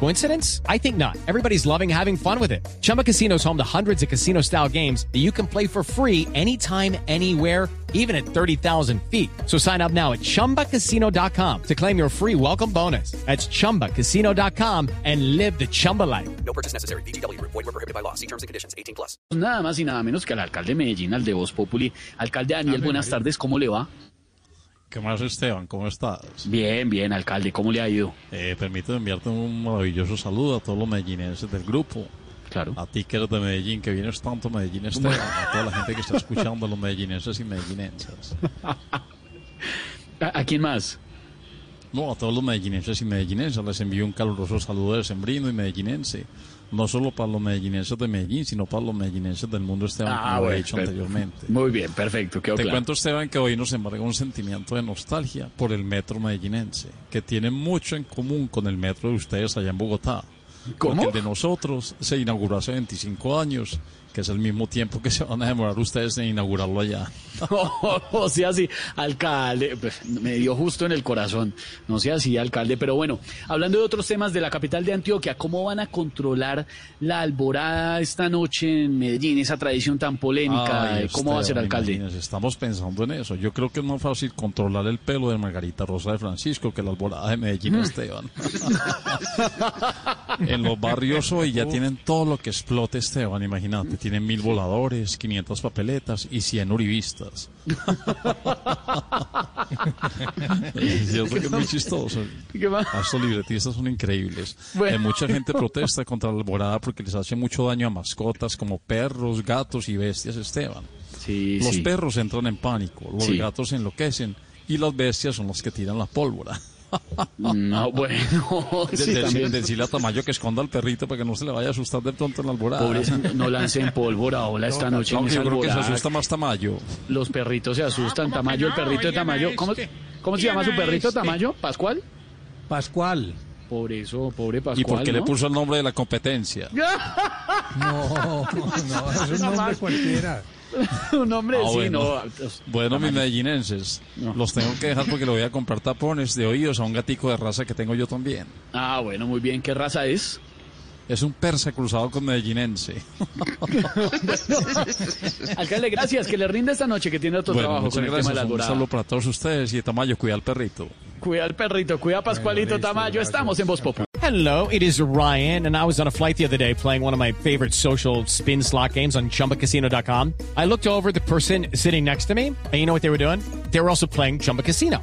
Coincidence? I think not. Everybody's loving having fun with it. Chumba Casino is home to hundreds of casino style games that you can play for free anytime, anywhere, even at 30,000 feet. So sign up now at chumbacasino.com to claim your free welcome bonus. That's chumbacasino.com and live the Chumba life. No purchase necessary. BGW. Void were prohibited by law. See terms and conditions. 18 plus. Nada más y nada menos que al alcalde de Medellín, al de Voz Populi. Alcalde Daniel, buenas tardes, ¿cómo le va? ¿Qué más, Esteban? ¿Cómo estás? Bien, bien, alcalde, ¿cómo le ha ido? Eh, permíteme enviarte un maravilloso saludo a todos los medellinenses del grupo. Claro. A ti que eres de Medellín, que vienes tanto Medellín, Esteban. A toda la gente que está escuchando, los medellinenses y medellinenses. ¿A, a quién más? No, a todos los medellinenses y medellinenses les envío un caluroso saludo de sembrino y medellinense. No solo para los medellinenses de Medellín, sino para los medellinenses del mundo, Esteban, como lo he dicho anteriormente. Muy bien, perfecto, Te claro. cuento, Esteban, que hoy nos embarga un sentimiento de nostalgia por el metro medellinense, que tiene mucho en común con el metro de ustedes allá en Bogotá. ¿Cómo? Porque el de nosotros se inauguró hace 25 años, que es el mismo tiempo que se van a demorar ustedes en inaugurarlo allá. o sea, sí, alcalde, pues, me dio justo en el corazón. No sea así, alcalde. Pero bueno, hablando de otros temas de la capital de Antioquia, ¿cómo van a controlar la alborada esta noche en Medellín, esa tradición tan polémica? Ay, ¿Cómo va a ser, alcalde? Estamos pensando en eso. Yo creo que es más fácil controlar el pelo de Margarita Rosa de Francisco que la alborada de Medellín, Esteban. en los barrios hoy ya tienen todo lo que explote, Esteban, imagínate. Tienen mil voladores, 500 papeletas y 100 uribistas. es cierto que es muy chistoso. ¿Qué más? Ah, Estos libretistas son increíbles. Bueno. Eh, mucha gente protesta contra la alborada porque les hace mucho daño a mascotas como perros, gatos y bestias, Esteban. Sí, Los sí. perros entran en pánico, los Sí. gatos se enloquecen y las bestias son las que tiran la pólvora. No, bueno, sí. Decirle a Tamayo que esconda al perrito para que no se le vaya a asustar de pronto en la alborada. Pobres, no lancen pólvora ahora esta noche No, en yo creo que se asusta más Tamayo. Los perritos se asustan. ¿cómo Tamayo, el perrito de Tamayo. ¿Cómo, este. cómo se llama su perrito este. Tamayo? ¿Pascual? Pascual. Por eso, pobre Pascual. ¿Y por qué le ¿no? puso el nombre de la competencia? No, no, es un nombre cualquiera. un hombre, Ah, sí, bueno. no. Bueno, mis medellinenses, No. los tengo que dejar porque le voy a comprar tapones de oídos a un gatico de raza que tengo yo también. Ah, bueno, muy bien. ¿Qué raza es? Es un persa cruzado con medellinense. Alcalde, gracias. Que le rinde esta noche que tiene otro Bueno, trabajo muchas con el tema de gracias. la Un saludo para todos ustedes y Tamayo, cuida al perrito. Cuida al perrito, cuida a Pascualito Bueno, listo, Tamayo. gracias. Estamos en Voz Populi. Hello, it is Ryan, and I was on a flight the other day playing one of my favorite social spin slot games on chumbacasino.com. I looked over the person sitting next to me, and you know what they were doing? They were also playing Chumba Casino.